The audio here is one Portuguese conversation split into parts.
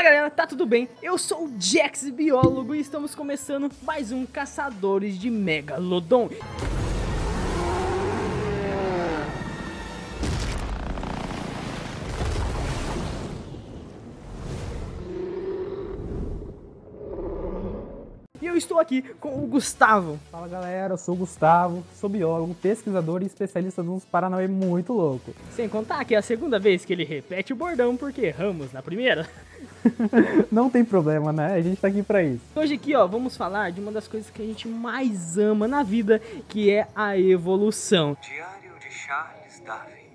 Fala galera, tá tudo bem? Eu sou o Jax, biólogo, e estamos começando mais um Caçadores de Megalodon. E eu estou aqui com o Gustavo. Fala galera, eu sou o Gustavo, sou biólogo, pesquisador e especialista nos Paranauê muito louco. Sem contar que é a segunda vez que ele repete o bordão porque erramos na primeira. Não tem problema, né? A gente tá aqui pra isso. Hoje aqui, ó, vamos falar de uma das coisas que a gente mais ama na vida, que é a evolução. Diário de Charles Darwin.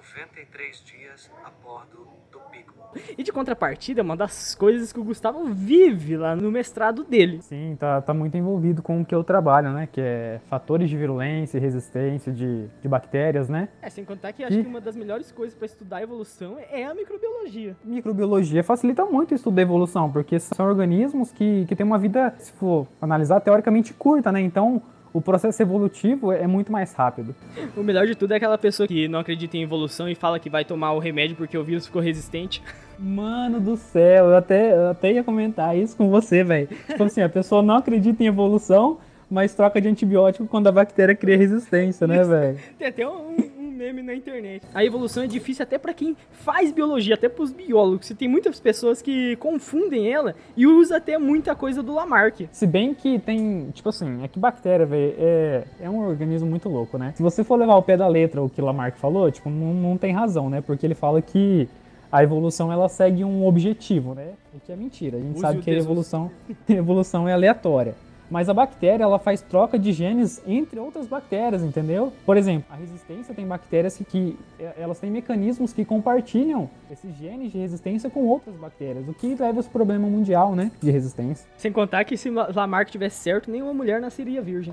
93 dias a bordo do Beagle. E de contrapartida, é uma das coisas que o Gustavo vive lá no mestrado dele. Sim, tá, tá muito envolvido com o que eu trabalho, né? Que é fatores de virulência e resistência de, de bactérias, né? É, sem contar que acho E- que uma das melhores coisas pra estudar a evolução é a microbiologia. Microbiologia facilita muito o estudo da evolução, porque são organismos que, que têm uma vida, se for analisar, teoricamente curta, né? Então, o processo evolutivo é muito mais rápido. O melhor de tudo é aquela pessoa que não acredita em evolução e fala que vai tomar o remédio porque o vírus ficou resistente. Mano do céu, eu até, eu até ia comentar isso com você, velho. Tipo assim, a pessoa não acredita em evolução, mas troca de antibiótico quando a bactéria cria resistência, né, velho? Tem até um, um meme na internet. A evolução é difícil até pra quem faz biologia, até pros biólogos. E tem muitas pessoas que confundem ela e usa até muita coisa do Lamarck. Se bem que tem, tipo assim, é que bactéria, velho, é, é um organismo muito louco, né? Se você for levar ao pé da letra o que Lamarck falou, tipo, não, não tem razão, né? Porque ele fala que a evolução ela segue um objetivo, né? O que é mentira. A gente Use sabe que a evolução, a evolução é aleatória. Mas a bactéria, ela faz troca de genes entre outras bactérias, entendeu? Por exemplo, a resistência tem bactérias que, que eh, elas têm mecanismos que compartilham esses genes de resistência com outras bactérias, o que leva esse problema mundial, né, de resistência. Sem contar que se Lamarck tivesse certo, nenhuma mulher nasceria virgem.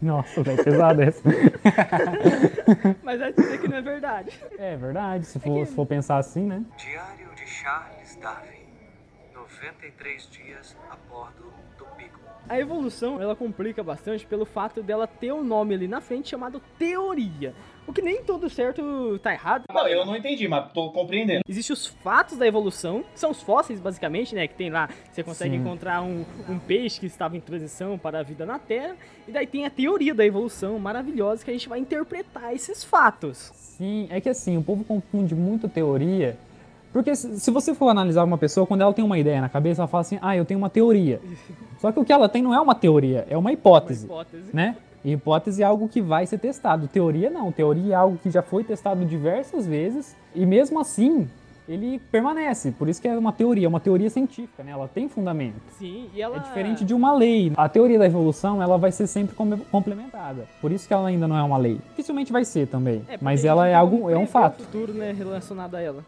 Nossa, velho, pesado essa. Mas é dizer que não é verdade. É verdade, se for, se for pensar assim, né? Diário de Charles Darwin. 93 dias a bordo do Beagle. A evolução, ela complica bastante pelo fato dela ter um nome ali na frente chamado teoria. O que nem todo certo tá errado. Não, eu não entendi, mas tô compreendendo. Existem os fatos da evolução, que são os fósseis, basicamente, né? Que tem lá, você consegue Sim. encontrar um, um peixe que estava em transição para a vida na Terra. E daí tem a teoria da evolução maravilhosa que a gente vai interpretar esses fatos. Sim, é que assim, o povo confunde muito teoria. Porque se você for analisar uma pessoa, quando ela tem uma ideia na cabeça, ela fala assim, ah, eu tenho uma teoria. Só que o que ela tem não é uma teoria, é uma Uma hipótese. hipótese. né? E hipótese é algo que vai ser testado. Teoria não. Teoria é algo que já foi testado diversas vezes e mesmo assim ele permanece. Por isso que é uma teoria, é uma teoria científica, né? Ela tem fundamento. Sim, e ela... É diferente de uma lei. A teoria da evolução, ela vai ser sempre com- complementada. Por isso que ela ainda não é uma lei. Dificilmente vai ser também. É, mas ela é algo, é um fato. futuro, né, relacionado a ela.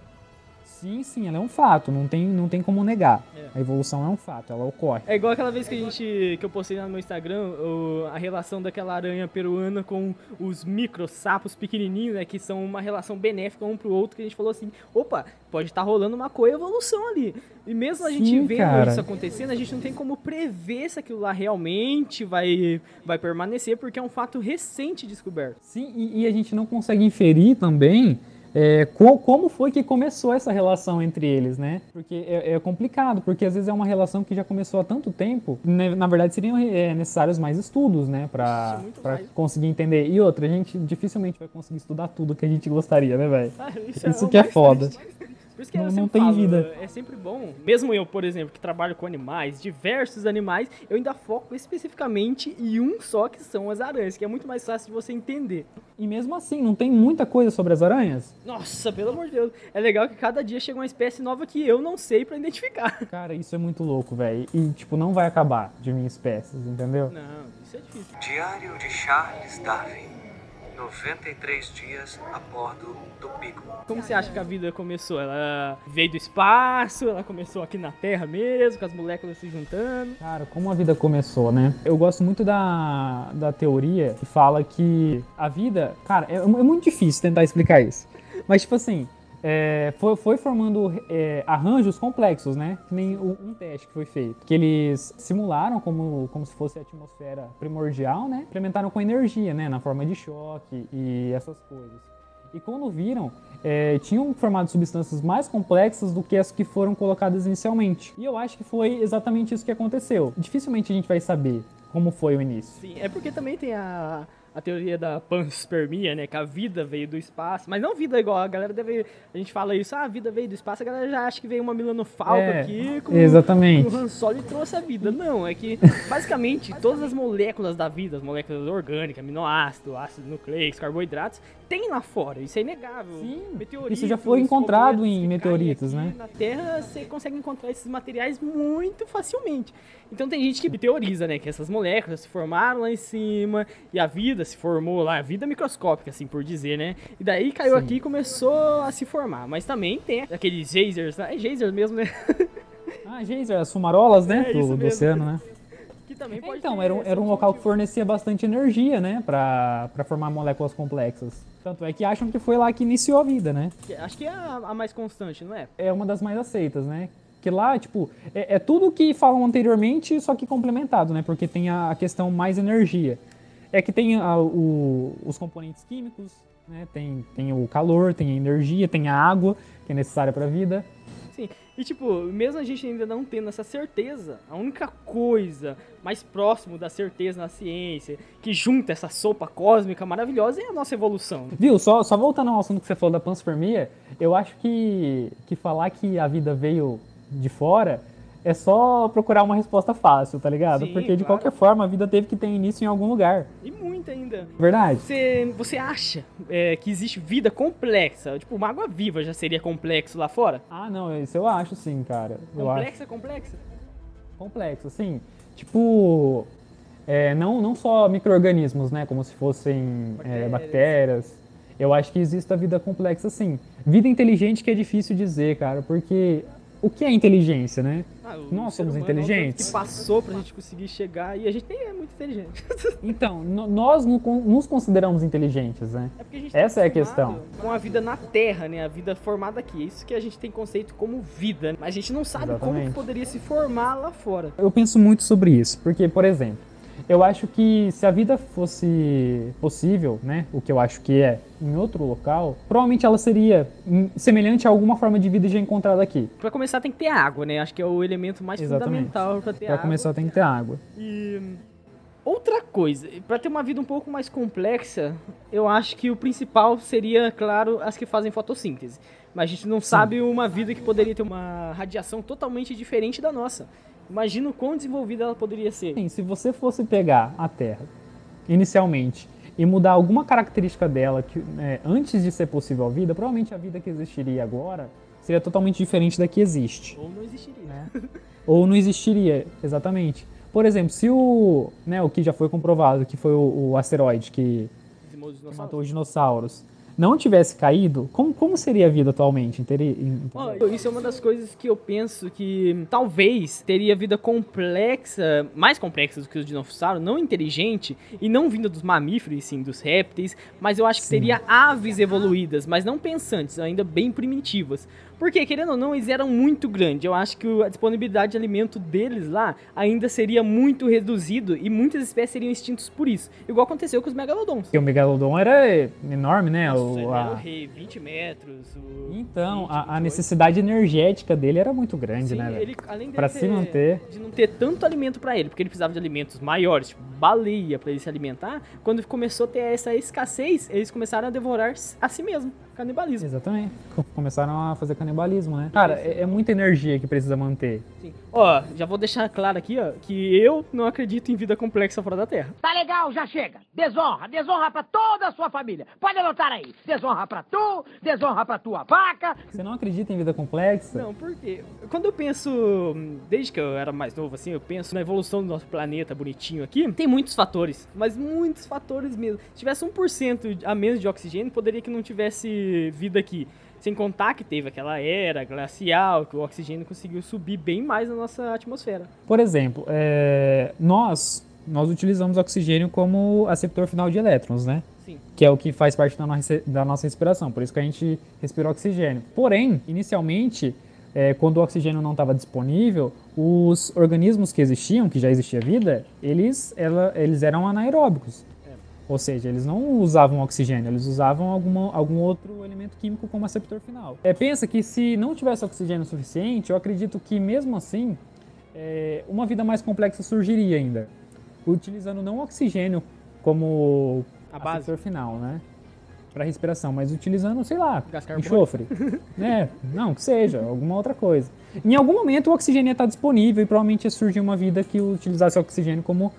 Sim, sim, ela é um fato. Não tem, não tem como negar. É. A evolução é um fato, ela ocorre. É igual aquela vez que a gente que eu postei lá no meu Instagram, o- a relação daquela aranha peruana com os micro sapos pequenininhos, né, que são uma relação benéfica um pro outro, que a gente falou assim, opa, pode estar rolando uma coevolução ali. E mesmo a gente Sim, vendo cara. isso acontecendo, a gente não tem como prever se aquilo lá realmente vai vai permanecer, porque é um fato recente descoberto. Sim, e, e a gente não consegue inferir também é, co- como foi que começou essa relação entre eles, né? Porque é, é complicado, porque às vezes é uma relação que já começou há tanto tempo. né, Na verdade, seriam é, necessários mais estudos, né? Pra, Sim, muito pra mais. conseguir entender. E outra, a gente dificilmente vai conseguir estudar tudo que a gente gostaria, né, velho? Ah, Isso o que é foda. triste. Por isso que Não- eu não sempre tem falo, vida. É sempre bom. Mesmo eu, por exemplo, que trabalho com animais, diversos animais, eu ainda foco especificamente em um só, que são as aranhas, que é muito mais fácil de você entender. E mesmo assim, não tem muita coisa sobre as aranhas? Nossa, pelo amor de Deus. É legal que cada dia chega uma espécie nova que eu não sei pra identificar. Cara, isso é muito louco, velho. E, tipo, não vai acabar de vir espécies, entendeu? Não, isso é difícil. Diário de Charles Darwin. 93 dias a bordo do Beagle. Como você acha que a vida começou? Ela veio do espaço, ela começou aqui na Terra mesmo, com as moléculas se juntando. Cara, como a vida começou, né? Eu gosto muito da, da teoria que fala que a vida. Cara, é, é muito difícil tentar explicar isso. Mas, tipo assim, é, foi, foi formando é, arranjos complexos, né? Que nem o- um teste que foi feito. Que eles simularam como, como se fosse a atmosfera primordial, né? Implementaram com energia, né? Na forma de choque e essas coisas. E quando viram, é, tinham formado substâncias mais complexas do que as que foram colocadas inicialmente. E eu acho que foi exatamente isso que aconteceu. Dificilmente a gente vai saber como foi o início. Sim, é porque também tem a, a teoria da panspermia, né? Que a vida veio do espaço. Mas não vida igual, a galera deve. A gente fala isso, ah, a vida veio do espaço, a galera já acha que veio uma milanofalca É, aqui com exatamente. o Han Solo e trouxe a vida. Não, é que basicamente todas as moléculas da vida, as moléculas orgânicas, aminoácido, ácido nucleico, carboidratos, tem lá fora. Isso é inegável. Sim, Meteoritos, isso já foi encontrado em meteoritos, né? Na Terra você consegue encontrar esses materiais muito facilmente. Então tem gente que teoriza, né, que essas moléculas se formaram lá em cima e a vida se formou lá, a vida microscópica, assim por dizer, né? E daí caiu Sim. aqui e começou a se formar. Mas também tem aqueles geysers, né? é geyser mesmo, né? Ah, geyser, as fumarolas, né? É, do, do oceano, né? que também pode Então, era um, era um local que fornecia bastante energia, né? Pra, pra formar moléculas complexas. Tanto é que acham que foi lá que iniciou a vida, né? Acho que é a, a mais constante, não é? É uma das mais aceitas, né? Que lá, tipo, é, é tudo que falam anteriormente, só que complementado, né? Porque tem a, a questão mais energia. É que tem a- o- os componentes químicos, né? Tem, tem o calor, tem a energia, tem a água, que é necessária para a vida. Sim. E tipo, mesmo a gente ainda não tendo essa certeza, a única coisa mais próximo da certeza na ciência que junta essa sopa cósmica maravilhosa é a nossa evolução. Viu? Só, só voltando ao assunto que você falou da panspermia, eu acho que, que falar que a vida veio de fora é só procurar uma resposta fácil, tá ligado? Sim, Porque de claro. qualquer forma a vida teve que ter início em algum lugar. E muito ainda. Verdade? Você, você acha é, que existe vida complexa? Tipo, uma água viva já seria complexo lá fora? Ah, não, isso eu acho sim, cara. Complexa, complexa? complexo, assim. Tipo, é, não, não só micro-organismos, né? Como se fossem é, Bactérias. bactérias. Eu acho que existe a vida complexa, sim. Vida inteligente que é difícil dizer, cara, porque o que é inteligência, né? Ah, Nós somos tanto inteligentes? que passou pra gente conseguir chegar e a gente nem é muito inteligente. Então, nós no- nos consideramos inteligentes, né? É porque a gente Essa tá é a questão. Com a vida na Terra, né? A vida formada aqui. É Isso que a gente tem conceito como vida. Mas a gente não sabe como Exatamente. que poderia se formar lá fora. Eu penso muito sobre isso, porque, por exemplo, eu acho que se a vida fosse possível, né, o que eu acho que é, em outro local, provavelmente ela seria hum, semelhante a alguma forma de vida já encontrada aqui. Pra começar tem que ter água, né? Acho que é o elemento mais Exatamente. fundamental pra ter Para água. começar tem que ter água. E outra coisa, pra ter uma vida um pouco mais complexa, eu acho que o principal seria, claro, as que fazem fotossíntese. Mas a gente não sabe uma vida que poderia ter uma radiação totalmente diferente da nossa. Imagina o quão desenvolvida ela poderia ser. Sim, se você fosse pegar a Terra inicialmente e mudar alguma característica dela que, né, antes de ser possível a vida, provavelmente a vida que existiria agora seria totalmente diferente da que existe. Ou não existiria. Ou não existiria, exatamente. Por exemplo, se o, né, o que já foi comprovado, que foi o, o asteroide que, matou os dinossauros, não tivesse caído, como, como seria a vida atualmente? Entendeu? Isso é uma das coisas que eu penso que talvez teria vida complexa, mais complexa do que os dinossauros, não inteligente e não vinda dos mamíferos, e sim dos répteis, mas eu acho que Sim. teria aves evoluídas, mas não pensantes, ainda bem primitivas. Porque, querendo ou não, eles eram muito grandes. Eu acho que a disponibilidade de alimento deles lá ainda seria muito reduzido e muitas espécies seriam extintas por isso. Igual aconteceu com os megalodons. Porque o megalodon era enorme, né? Nossa, O- a- rei, 20 metros. o Então, 20, a, a 28. necessidade energética dele era muito grande, Sim, né? ele, além dele Pra ter- se manter. de não ter tanto alimento pra ele, porque ele precisava de alimentos maiores, tipo baleia pra ele se alimentar, quando começou a ter essa escassez, eles começaram a devorar a si mesmo, canibalismo. Exatamente. Co- Começaram a fazer canibalismo, né? Cara, é, é muita energia que precisa manter. Sim. Ó, já vou deixar claro aqui, ó, que eu não acredito em vida complexa fora da Terra. Tá legal, já chega. Desonra, desonra pra toda a sua família. Pode anotar aí. Desonra pra tu, desonra pra tua vaca. Você não acredita em vida complexa? Não, por quê? Quando eu penso, desde que eu era mais novo, assim, eu penso na evolução do nosso planeta bonitinho aqui, tem muitos fatores, mas muitos fatores mesmo. Se tivesse 1% a menos de oxigênio, poderia que não tivesse vida aqui. Sem contar que teve aquela era glacial, que o oxigênio conseguiu subir bem mais na nossa atmosfera. Por exemplo, é, nós, nós utilizamos oxigênio como aceptor final de elétrons, né? Sim. Que é o que faz parte da nossa, da nossa respiração. Por isso que a gente respira oxigênio. Porém, inicialmente, é, quando o oxigênio não estava disponível, os organismos que existiam, que já existia vida, eles, ela- eles eram anaeróbicos. Ou seja, eles não usavam oxigênio, eles usavam alguma, algum outro elemento químico como aceptor final. É, pensa que se não tivesse oxigênio suficiente, eu acredito que mesmo assim, é, uma vida mais complexa surgiria ainda, utilizando não oxigênio como A base. aceptor final, né? Para respiração, mas utilizando, sei lá, Gás enxofre. né? Não, que seja, alguma outra coisa. Em algum momento o oxigênio ia estar disponível e provavelmente ia surgir uma vida que utilizasse oxigênio como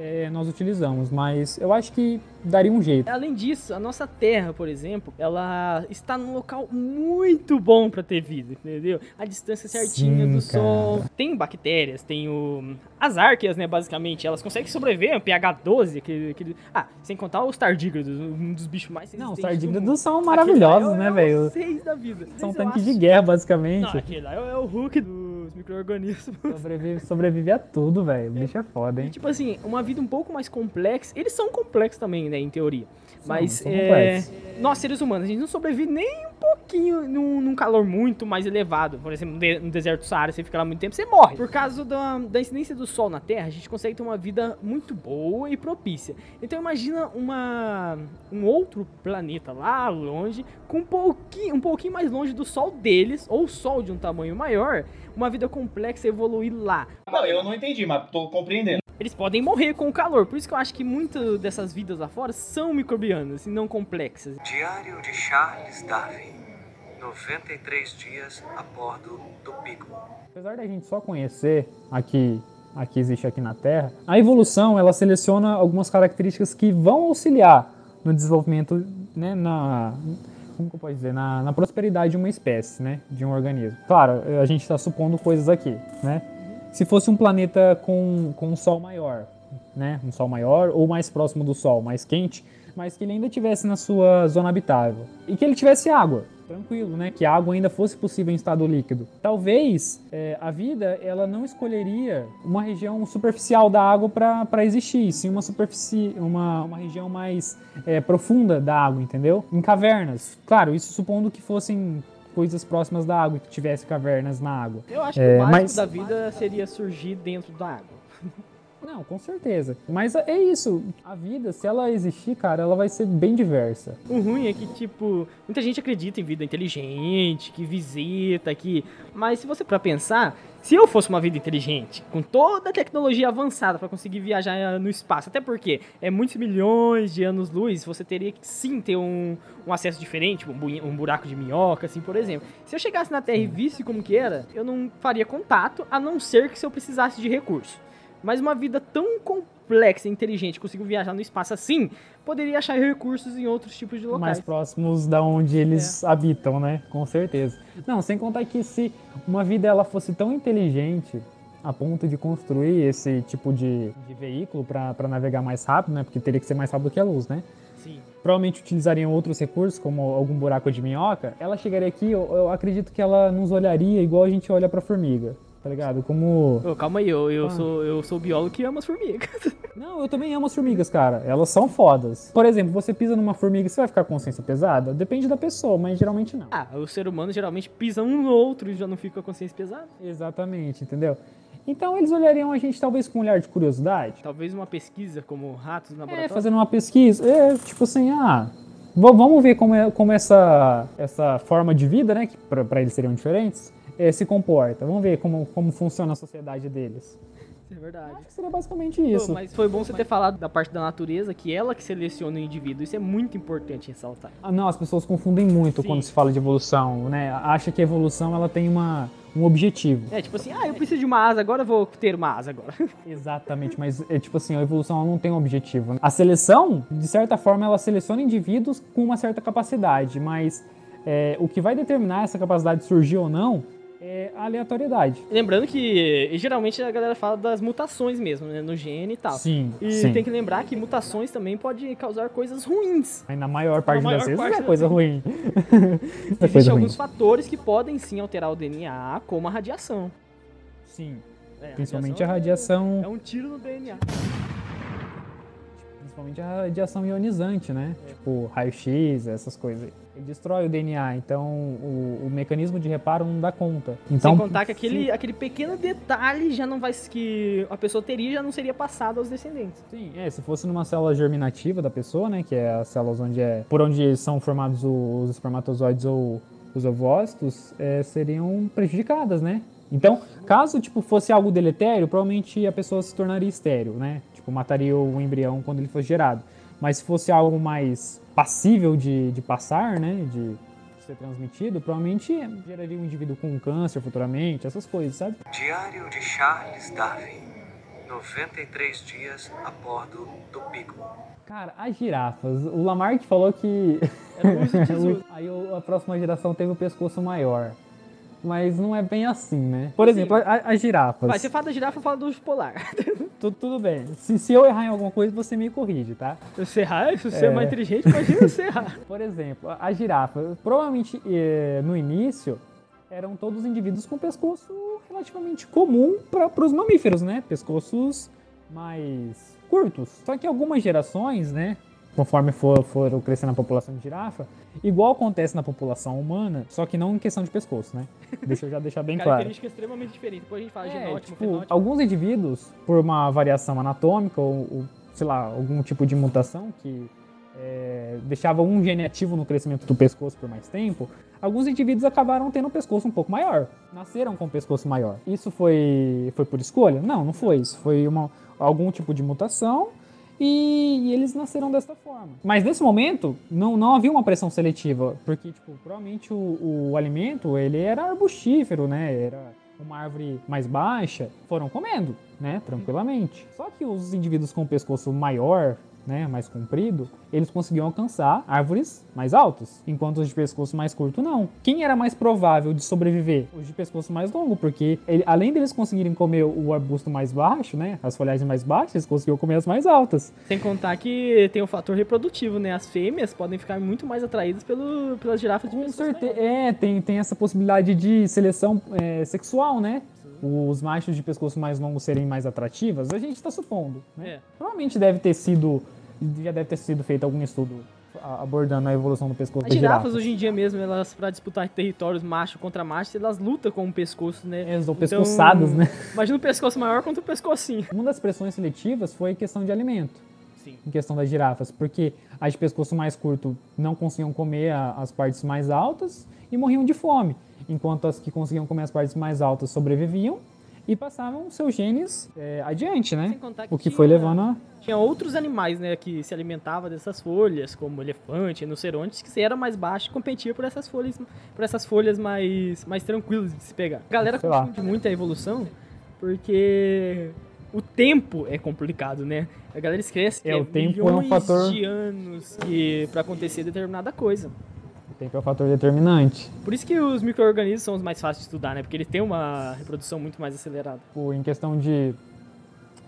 é, nós utilizamos, mas eu acho que daria um jeito. Além disso, a nossa Terra, por exemplo, ela está num local muito bom para ter vida, entendeu? A distância certinha Sim, do cara. Sol. Tem bactérias, tem o... as árqueas, né, basicamente. Elas conseguem sobreviver a pH 12, aquele, aquele... Ah, sem contar os tardígrados, um dos bichos mais Não, os do tardígrados são maravilhosos, é, né, é velho? São tanques de guerra, Não, basicamente. aquele lá é o Hulk dos micro-organismos. Sobrevive, sobrevive a tudo, velho. O bicho é foda, E, hein? tipo assim, uma vida um pouco mais complexa. Eles são complexos também, né, em teoria. Mas, são é, nós, seres humanos, a gente não sobrevive nem um pouquinho num, num calor muito mais elevado. Por exemplo, no deserto do Saara, você fica lá muito tempo, você morre. Por causa da, da incidência do sol na Terra, a gente consegue ter uma vida muito boa e propícia. Então, imagina uma, um outro planeta lá longe, com um pouquinho, um pouquinho mais longe do sol deles, ou o sol de um tamanho maior, uma vida complexa evoluir lá. Não, eu não entendi, mas tô compreendendo. Eles podem morrer com o calor. Por isso que eu acho que muitas dessas vidas lá fora são microbianas e não complexas. Diário de Charles Darwin. 93 dias a bordo do Beagle. Apesar da gente só conhecer aqui, aqui existe aqui na Terra, a evolução ela seleciona algumas características que vão auxiliar no desenvolvimento, né, na como que eu posso dizer, na, na prosperidade de uma espécie, né, de um organismo. Claro, a gente está supondo coisas aqui, né? Se fosse um planeta com, com um Sol maior, né, um Sol maior ou mais próximo do Sol, mais quente, mas que ele ainda tivesse na sua zona habitável e que ele tivesse água, tranquilo, né? Que a água ainda fosse possível em estado líquido. Talvez é, a vida ela não escolheria uma região superficial da água para existir, sim uma superfície, uma, uma região mais é, profunda da água, entendeu? Em cavernas. Claro, isso supondo que fossem coisas próximas da água, que tivesse cavernas na água. Eu acho que É, o básico mas- da vida seria surgir dentro da água. Não, com certeza. Mas é isso. A vida, se ela existir, cara, ela vai ser bem diversa. O ruim é que, tipo, muita gente acredita em vida inteligente, que visita, que. Mas se você pra pensar, se eu fosse uma vida inteligente, com toda a tecnologia avançada pra conseguir viajar eh, no espaço, até porque é muitos milhões de anos-luz, você teria que sim ter um, um acesso diferente, tipo, um, um buraco de minhoca, assim, por exemplo. Se eu chegasse na Terra e visse como que era, eu não faria contato, a não ser que se eu precisasse de recurso. Mas uma vida tão complexa e inteligente, consigo viajar no espaço assim, poderia achar recursos em outros tipos de locais. mais próximos da onde eles habitam, né? Com certeza. Não, sem contar que se uma vida ela fosse tão inteligente a ponto de construir esse tipo de, de veículo para navegar mais rápido, né? Porque teria que ser mais rápido que a luz, né? Sim. Provavelmente utilizariam outros recursos, como algum buraco de minhoca. Ela chegaria aqui, eu, eu acredito que ela nos olharia igual a gente olha pra formiga, tá ligado? Como Ô, calma aí, eu, eu, Ah. sou, eu sou biólogo que ama as formigas. Não, eu também amo as formigas, cara. Elas são fodas. Por exemplo, você pisa numa formiga, você vai ficar com consciência pesada? Depende da pessoa, mas geralmente não. ah, o ser humano geralmente pisa um no outro e já não fica com a consciência pesada. Exatamente, entendeu? Então eles olhariam a gente talvez com um olhar de curiosidade. Talvez uma pesquisa como ratos no É, laboratório. fazendo uma pesquisa. É, tipo assim, ah. Vamos ver como, é, como essa, essa forma de vida, né? Que pra eles seriam diferentes, é, se comporta. Vamos ver como, como funciona a sociedade deles. É verdade. Acho que seria basicamente Pô, isso. mas foi bom você ter falado da parte da natureza, que ela que seleciona o indivíduo. Isso é muito importante ressaltar. Ah, Não, as pessoas confundem muito Sim. quando se fala de evolução, né? Acha que a evolução ela tem uma, um objetivo. É tipo assim, ah, eu preciso de uma asa agora, eu vou ter uma asa agora. Exatamente, mas é tipo assim, a evolução não tem um objetivo. né? A seleção, de certa forma, ela seleciona indivíduos com uma certa capacidade, mas é, o que vai determinar essa capacidade de surgir ou não é aleatoriedade. Lembrando que geralmente a galera fala das mutações mesmo, né? No gene e tal. Sim, E sim. tem que lembrar que mutações também podem causar coisas ruins. Aí na maior parte maior das vezes parte é coisa ruim. é Existem ruim. alguns fatores que podem sim alterar o DNA, como a radiação. Sim, É, principalmente a radiação, É um tiro no DNA. Principalmente a radiação ionizante, né? Tipo, raio-x, essas coisas. Ele destrói o DNA, então o, o mecanismo de reparo não dá conta. Então, Sem contar que aquele, aquele pequeno detalhe já não vai que a pessoa teria já não seria passado aos descendentes. Sim, é, se fosse numa célula germinativa da pessoa, né, que é as células onde é, por onde são formados os espermatozoides ou os ovócitos, é, seriam prejudicadas, né? Então, caso tipo fosse algo deletério, provavelmente a pessoa se tornaria estéril, né? Tipo, mataria o embrião quando ele fosse gerado. Mas se fosse algo mais passível de, de passar, né, de ser transmitido, provavelmente geraria um indivíduo com câncer futuramente, essas coisas, sabe? Diário de Charles Darwin. 93 dias a bordo do Beagle. Cara, as girafas. O Lamarck falou que. Era. Aí a próxima geração teve o pescoço maior. Mas não é bem assim, né? Por exemplo, a- a- as girafas. Vai, você fala da girafa, fala do urso polar. Tu- tudo bem. Se, se eu errar em alguma coisa, você me corrige, tá? Se você errar, se você é É. mais inteligente, imagina você errar. Por exemplo, a, a girafa. Provavelmente eh, no início eram todos indivíduos com pescoço relativamente comum para os mamíferos, né? Pescoços mais curtos. Só que algumas gerações, né? Conforme for, foram crescendo a população de girafa, igual acontece na população humana, só que não em questão de pescoço, né? Deixa eu já deixar bem claro. Característica extremamente diferente. Depois a gente fala É, genótipo, tipo, fenótipo. alguns indivíduos, por uma variação anatômica ou, ou, sei lá, algum tipo de mutação que é, deixava um gene ativo no crescimento do pescoço por mais tempo, alguns indivíduos acabaram tendo um pescoço um pouco maior. Nasceram com um pescoço maior. Isso foi, foi por escolha? Não, não foi. Isso foi uma, algum tipo de mutação e, eles nasceram dessa forma. Mas nesse momento, não, não havia uma pressão seletiva, porque, tipo, provavelmente o, o alimento, ele era arbustífero, né? Era uma árvore mais baixa, foram comendo, né? Tranquilamente. Só que os indivíduos com o pescoço maior, né, mais comprido, eles conseguiam alcançar árvores mais altas, enquanto os de pescoço mais curto não. Quem era mais provável de sobreviver? Os de pescoço mais longo, porque ele- além deles conseguirem comer o arbusto mais baixo, né, as folhagens mais baixas, eles conseguiam comer as mais altas. Sem contar que tem o fator reprodutivo, né? As fêmeas podem ficar muito mais atraídas pelo, pelas girafas de Com pescoço certeza, é, tem, tem essa possibilidade de seleção é, sexual, né? Os machos de pescoço mais longo serem mais atrativas, a gente está supondo, né? É. Provavelmente deve ter sido, já deve ter sido feito algum estudo a- abordando a evolução do pescoço As girafas girafas. hoje em dia mesmo, elas pra disputar territórios macho contra macho, elas lutam com o pescoço, né? Elas são Então, pescoçadas, né? Imagina um pescoço maior contra o pescocinho. Uma das pressões seletivas foi questão de alimento, Sim. em questão das girafas, porque as de pescoço mais curto não conseguiam comer a- as partes mais altas e morriam de fome, enquanto as que conseguiam comer as partes mais altas sobreviviam e passavam seus genes é, adiante, né? Sem contar que O que foi tinha- levando a... Tinha outros animais, né, que se alimentavam dessas folhas, como elefante, rinocerontes, que era mais baixo e competia por essas folhas, por essas folhas mais, mais tranquilas de se pegar. A galera Sei lá. confunde muito a evolução, porque o tempo é complicado, né? A galera esquece que É, é, o tempo é um milhões fator- de anos que para acontecer determinada coisa. Tempo é o fator determinante. Por isso que os micro-organismos são os mais fáceis de estudar, né? Porque eles têm uma reprodução muito mais acelerada. Em questão de,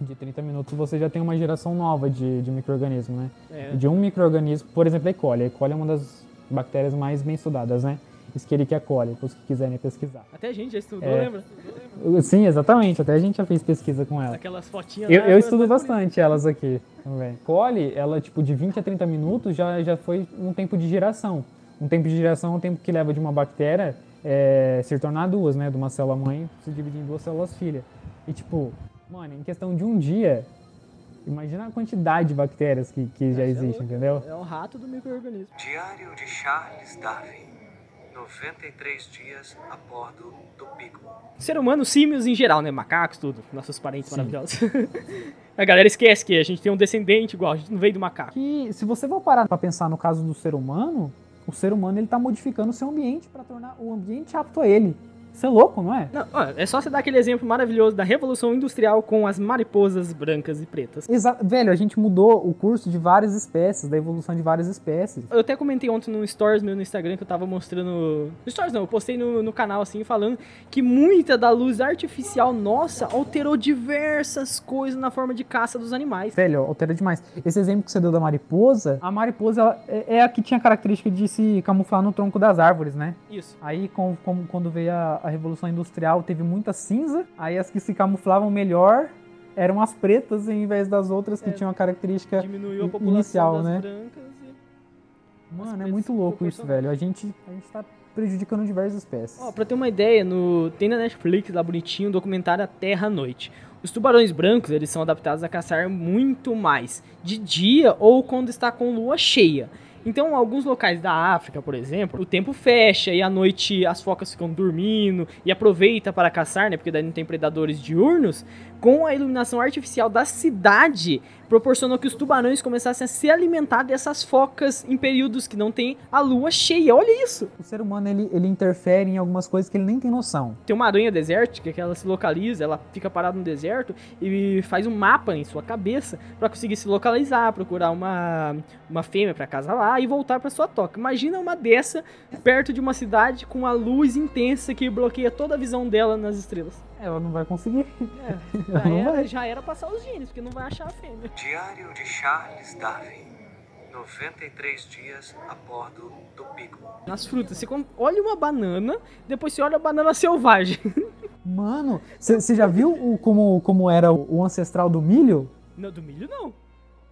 de 30 minutos, você já tem uma geração nova de, de micro-organismo, né? É. De um micro-organismo, por exemplo, a E. coli. A E. coli é uma das bactérias mais bem estudadas, né? Escherichia coli, para os que quiserem pesquisar. Até a gente já estudou, É. lembra? Sim, exatamente. Até a gente já fez pesquisa com ela. Aquelas fotinhas Eu, lá, eu foi estudo bastante elas aqui também. Coli, ela, tipo, de 20 a 30 minutos já, já foi um tempo de geração. Um tempo de geração é o tempo que leva de uma bactéria é, se tornar duas, né? De uma célula mãe se dividir em duas células filha. E, tipo, mano, em questão de um dia, imagina a quantidade de bactérias que, que já é existe, louco. entendeu? É o rato do micro-organismo. Diário de Charles Darwin. 93 dias a bordo do Beagle. Ser humano, símios em geral, né? Macacos, tudo. Nossos parentes maravilhosos. a galera esquece que a gente tem um descendente igual, a gente não veio do macaco. Que, se você for parar para pensar no caso do ser humano, o ser humano ele tá modificando o seu ambiente para tornar o ambiente apto a ele. Isso é louco, não é? Não, ó, é só você dar aquele exemplo maravilhoso da Revolução Industrial com as mariposas brancas e pretas. Exa velho, a gente mudou o curso de várias espécies, da evolução de várias espécies. Eu até comentei ontem no Stories meu no Instagram que eu tava mostrando. No Stories não, eu postei no, no canal assim, falando que muita da luz artificial nossa alterou diversas coisas na forma de caça dos animais. Velho, altera demais. Esse exemplo que você deu da mariposa, a mariposa ela é, é a que tinha a característica de se camuflar no tronco das árvores, né? Isso. Aí, com, com- quando veio a, a Revolução Industrial, teve muita cinza. Aí, as que se camuflavam melhor eram as pretas em vez das outras que É, tinham a característica Diminuiu a população inicial, das né? brancas e... Mano, é muito louco isso, velho. A gente, a gente tá prejudicando diversas espécies. Ó, pra ter uma ideia, no... tem na Netflix lá bonitinho o documentário A Terra à Noite. Os tubarões brancos, eles são adaptados a caçar muito mais de dia ou quando está com lua cheia. Então, alguns locais da África, por exemplo, o tempo fecha e à noite as focas ficam dormindo e aproveita para caçar, né? Porque daí não tem predadores diurnos. Com a iluminação artificial da cidade, proporcionou que os tubarões começassem a se alimentar dessas focas em períodos que não tem a lua cheia. Olha isso! O ser humano, ele, ele interfere em algumas coisas que ele nem tem noção. Tem uma aranha desértica que ela se localiza, ela fica parada no deserto e faz um mapa em sua cabeça para conseguir se localizar, procurar uma, uma fêmea para casar lá e voltar para sua toca. Imagina uma dessa perto de uma cidade com a luz intensa que bloqueia toda a visão dela nas estrelas. Ela não vai conseguir. Já Não era, vai. já era passar os genes, porque não vai achar a fêmea. Diário de Charles Darwin. 93 dias a bordo do Beagle. Nas frutas, você olha uma banana, depois você olha a banana selvagem. Mano, você já viu o- como, como era o, ancestral do milho? Não, do milho não.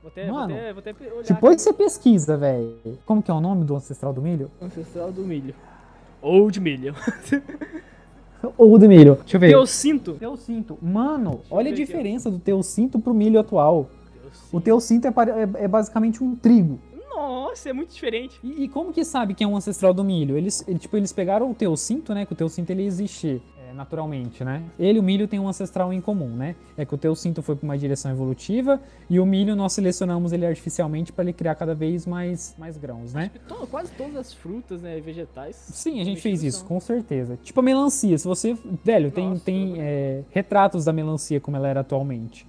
Vou até, Mano, vou até, vou até olhar Depois aqui. você pesquisa, velho. Como que é o nome do ancestral do milho? Ancestral do milho. Ou de milho. Ou do milho. Deixa eu ver. Eu sinto. Teucinto. Mano, olha a diferença do teucinto pro milho atual. O teucinto é, pare- é- é basicamente um trigo. Nossa, é muito diferente. E, e como que sabe que é um ancestral do milho? Eles, ele- tipo, eles pegaram o teucinto, né? Que o teucinto ele existe é, naturalmente, né? Ele e o milho têm um ancestral em comum, né? É que o teucinto foi para uma direção evolutiva e o milho nós selecionamos ele artificialmente para ele criar cada vez mais, mais grãos, né? To- Quase todas as frutas, né, vegetais. Sim, a gente fez isso, com certeza. Tipo a melancia, se você. Velho, tem, Nossa, tem é, retratos da melancia como ela era atualmente.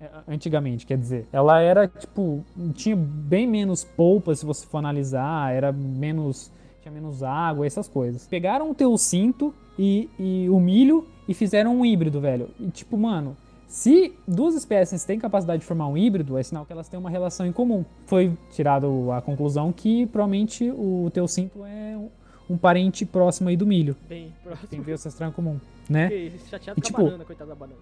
É, Antigamente, quer dizer. Ela era, tipo, tinha bem menos polpa, se você for analisar, era menos. Tinha menos água, essas coisas. Pegaram o teucinto e, e o milho e fizeram um híbrido, velho. E, tipo, mano. Se duas espécies têm capacidade de formar um híbrido, é sinal que elas têm uma relação em comum. Foi tirado a conclusão que provavelmente o teucinto é um- parente próximo aí do milho. Bem próximo. Tem veio ancestral em comum, né? Fiquei chateado E, com tipo- a banana, coitada da banana.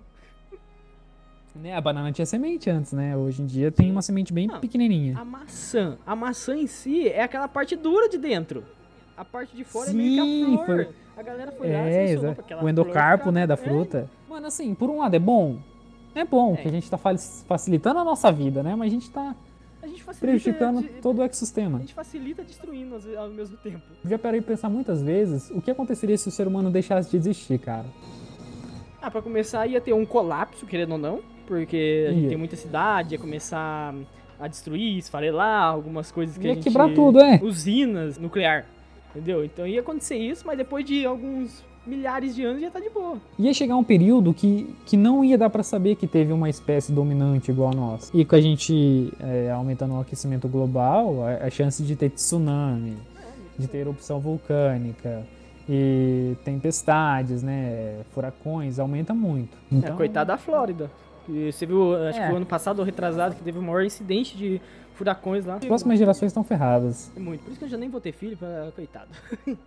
né? A banana tinha semente antes, né? Hoje em dia tem uma semente bem Não. pequenininha. A maçã. A maçã em si é aquela parte dura de dentro. A parte de fora é meio que Sim, a flor. foi- A galera foi lá e É, exato. pra aquela o endocarpo, flor né, da ficar- É, fruta. Mano, assim, por um lado é bom. É bom, É. que a gente tá fa- facilitando a nossa vida, né? Mas a gente tá a gente prejudicando de- todo o A ecossistema. gente facilita destruindo ao mesmo tempo. Já parei pra pensar muitas vezes o que aconteceria se o ser humano deixasse de existir, cara. Ah, pra começar ia ter um colapso, querendo ou não, porque a gente Ia. tem muita cidade, ia começar a destruir, esfarelar algumas coisas que Ia a gente... quebrar tudo, é. Usinas nuclear, entendeu? Então ia acontecer isso, mas depois de alguns milhares de anos já tá de boa. Ia chegar um período que, que não ia dar pra saber que teve uma espécie dominante igual a nós. E com a gente é, aumentando o aquecimento global, a, a chance de ter tsunami, de ter erupção vulcânica e tempestades, né, furacões, aumenta muito. Então, É, coitado da Flórida. E você viu, acho É. que o ano passado ou retrasado, que teve o maior incidente de furacões lá. As próximas gerações estão ferradas. É muito. Por isso que eu já nem vou ter filho, pra... coitado.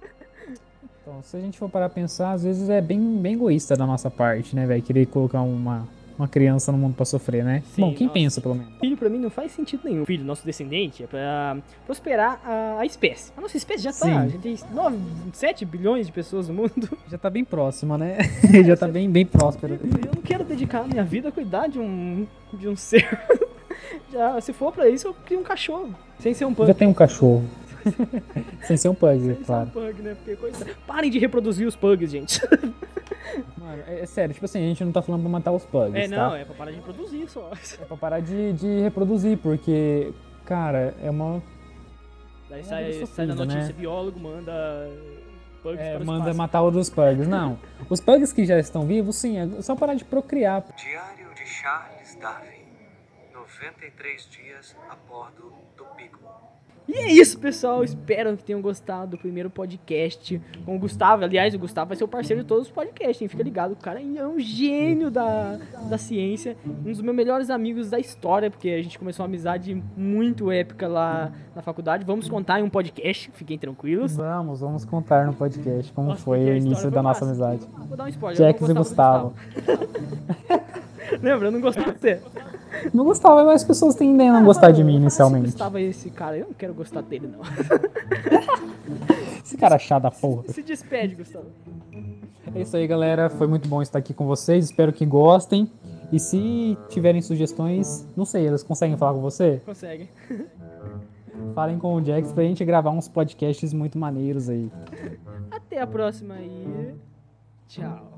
Então, se a gente for parar a pensar, às vezes é bem, bem egoísta da nossa parte, né, velho? Querer colocar uma, uma criança no mundo pra sofrer, né? Sim, Bom, quem nossa. pensa, pelo menos. Filho pra mim não faz sentido nenhum. Filho, nosso descendente, é pra prosperar a, a espécie. A nossa espécie já tá. Sim. A gente tem 9, 7 bilhões de pessoas no mundo. Já tá bem próxima, né? Já tá bem, bem próspera. Eu não quero dedicar a minha vida a cuidar de um, de um ser. Já, se for pra isso, eu crio um cachorro. Sem ser um pug. Já tem um cachorro. Sem ser um pug, Sem claro. ser um pug, né? Porque, coitado. Parem de reproduzir os pugs, gente. Mano, é, é sério, tipo assim, a gente não tá falando pra matar os pugs, É, não, tá? é pra parar de reproduzir só. É pra parar de, de reproduzir, porque, cara, é uma... Daí É sai, vida sai na sofrida, notícia, né? biólogo manda pugs É, manda espaço. matar outros pugs. Não, os pugs que já estão vivos, sim, é só parar de procriar. Diário de Charles Darwin. 93 dias a bordo do Beagle. E é isso, pessoal. Espero que tenham gostado do primeiro podcast com o Gustavo. Aliás, o Gustavo vai ser o parceiro de todos os podcasts, hein? Fica ligado. O cara é um gênio da, da ciência. Um dos meus melhores amigos da história, porque a gente começou uma amizade muito épica lá na faculdade. Vamos contar em um podcast, fiquem tranquilos. Vamos, vamos contar no podcast como Nossa, foi o início foi da nossa massa. amizade. Vou dar um spoiler. Jax e gostava do Gustavo. Lembra? Eu não gostava de você. Não gostava, mas as pessoas tendem a não gostar de mim Você inicialmente. gostava esse cara. Eu não quero gostar dele, não. Esse cara chato da porra. Se despede, Gustavo. É isso aí, galera. Foi muito bom estar aqui com vocês. Espero que gostem. E se tiverem sugestões, não sei, eles conseguem falar com você? Consegue. Falem com o Jax pra gente gravar uns podcasts muito maneiros aí. Até a próxima e. Tchau.